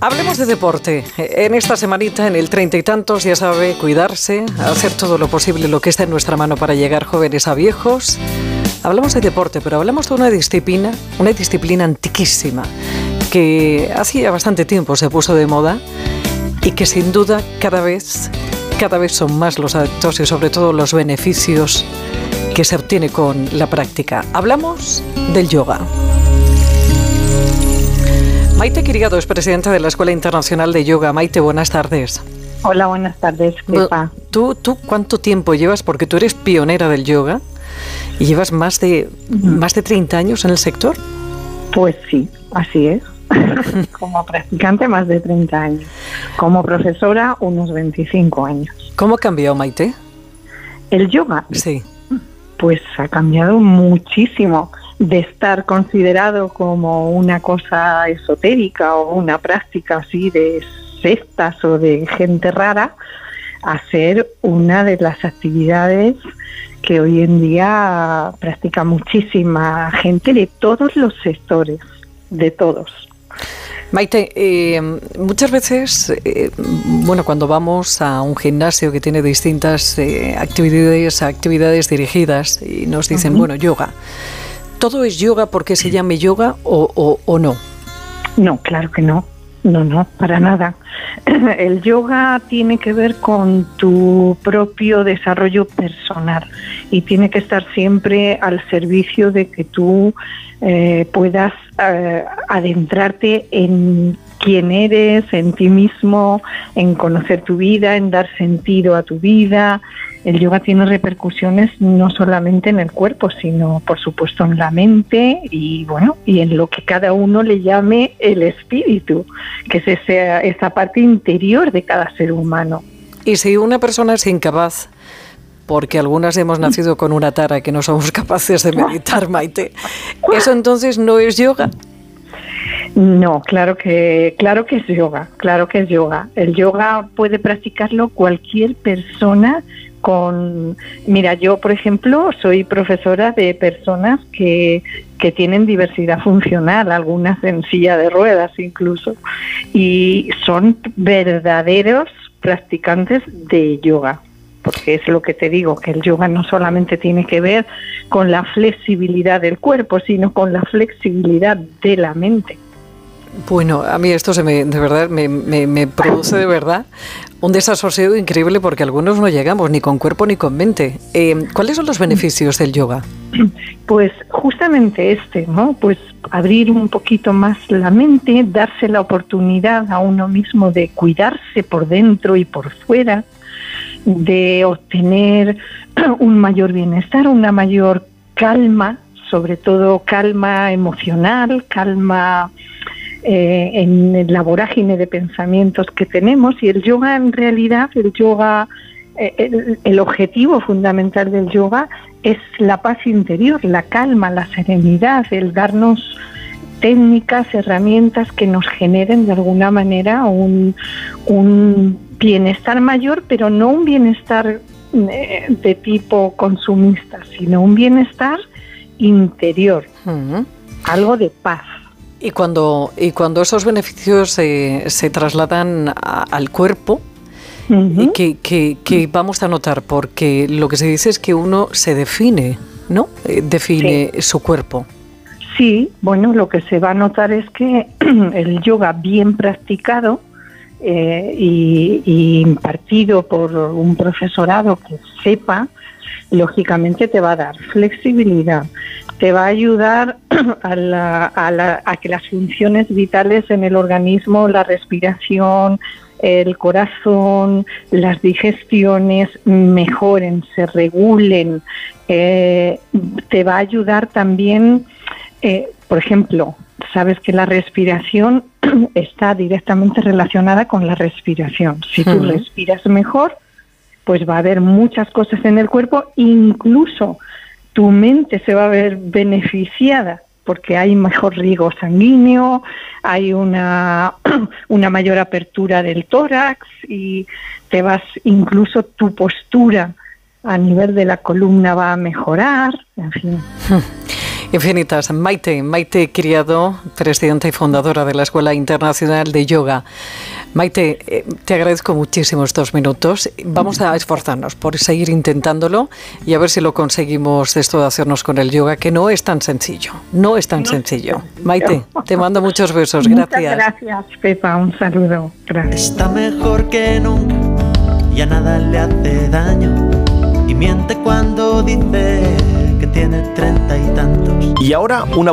Hablemos de deporte. En esta semanita, en el treinta y tantos, ya sabe, cuidarse, hacer todo lo posible, lo que está en nuestra mano para llegar jóvenes a viejos. Hablamos de deporte, pero hablamos de una disciplina, una disciplina antiquísima, que hacía bastante tiempo se puso de moda y que sin duda cada vez, cada vez son más los adeptos y sobre todo los beneficios que se obtiene con la práctica. Hablamos del yoga. Maite Quirigado es presidenta de la Escuela Internacional de Yoga. Maite, buenas tardes. Hola, buenas tardes, ¿Tú, ¿Tú cuánto tiempo llevas? Porque tú eres pionera del yoga y llevas más de, más de 30 años en el sector. Pues sí, así es. Como practicante más de 30 años. Como profesora unos 25 años. ¿Cómo ha cambiado, Maite? El yoga. Sí. Pues ha cambiado muchísimo de estar considerado como una cosa esotérica o una práctica así de sectas o de gente rara a ser una de las actividades que hoy en día practica muchísima gente de todos los sectores, de todos. Maite, eh, muchas veces, eh, bueno, cuando vamos a un gimnasio que tiene distintas eh, actividades, actividades dirigidas y nos dicen, bueno, yoga, ¿Todo es yoga porque se llame yoga o, o, no? No, claro que no. No, no, para nada. El yoga tiene que ver con tu propio desarrollo personal y tiene que estar siempre al servicio de que tú eh, puedas eh, adentrarte en quién eres, en ti mismo, en conocer tu vida, en dar sentido a tu vida, el yoga tiene repercusiones no solamente en el cuerpo, sino por supuesto en la mente y bueno, y en lo que cada uno le llame el espíritu, que es esa, esa parte interior de cada ser humano. Y si una persona es incapaz porque algunas hemos nacido con una tara que no somos capaces de meditar, Maite. ¿Eso entonces no es yoga? No, claro que, claro que es yoga, claro que es yoga. El yoga puede practicarlo cualquier persona con, mira, yo por ejemplo soy profesora de personas que, que tienen diversidad funcional, algunas en silla de ruedas incluso, y son verdaderos practicantes de yoga porque es lo que te digo, que el yoga no solamente tiene que ver con la flexibilidad del cuerpo, sino con la flexibilidad de la mente. Bueno, a mí esto se me, de verdad me, me, produce de verdad un desasosiego increíble porque algunos no llegamos ni con cuerpo ni con mente. Eh, ¿Cuáles son los beneficios del yoga? Pues justamente este, ¿no? Pues abrir un poquito más la mente, darse la oportunidad a uno mismo de cuidarse por dentro y por fuera, de obtener un mayor bienestar, una mayor calma, sobre todo calma emocional, calma eh, en la vorágine de pensamientos que tenemos y el yoga en realidad, el yoga, eh, el, objetivo fundamental del yoga es la paz interior, la calma, la serenidad, el darnos técnicas, herramientas que nos generen de alguna manera un, un bienestar mayor, pero no un bienestar eh, de tipo consumista, sino un bienestar interior, algo de paz. Y cuando, y cuando esos beneficios se trasladan al cuerpo, ¿qué, vamos a notar? Porque lo que se dice es que uno se define, ¿no? Eh, define su cuerpo. Sí, bueno, lo que se va a notar es que el yoga bien practicado eh, y, y, impartido por un profesorado que sepa, lógicamente te va a dar flexibilidad, te va a ayudar a, que las funciones vitales en el organismo, la respiración, el corazón, las digestiones mejoren, se regulen. Eh, te va a ayudar también, eh, por ejemplo, sabes que la respiración está directamente relacionada con la respiración. Si tú respiras mejor, pues va a haber muchas cosas en el cuerpo, incluso tu mente se va a ver beneficiada porque hay mejor riego sanguíneo, hay una, una mayor apertura del tórax y te vas, incluso tu postura a nivel de la columna va a mejorar, en fin. Infinitas. Maite, Maite Criado, presidenta y fundadora de la Escuela Internacional de Yoga. Maite, eh, te agradezco muchísimo estos minutos. Vamos a esforzarnos por seguir intentándolo y a ver si lo conseguimos esto de hacernos con el yoga, que no es tan sencillo. No es tan sencillo. Maite, te mando muchos besos. Gracias. gracias, Pepa. Un saludo. Gracias. Está mejor que nunca, ya nada le hace daño. Y miente cuando dice que tiene treinta y tantos. Y ahora una buena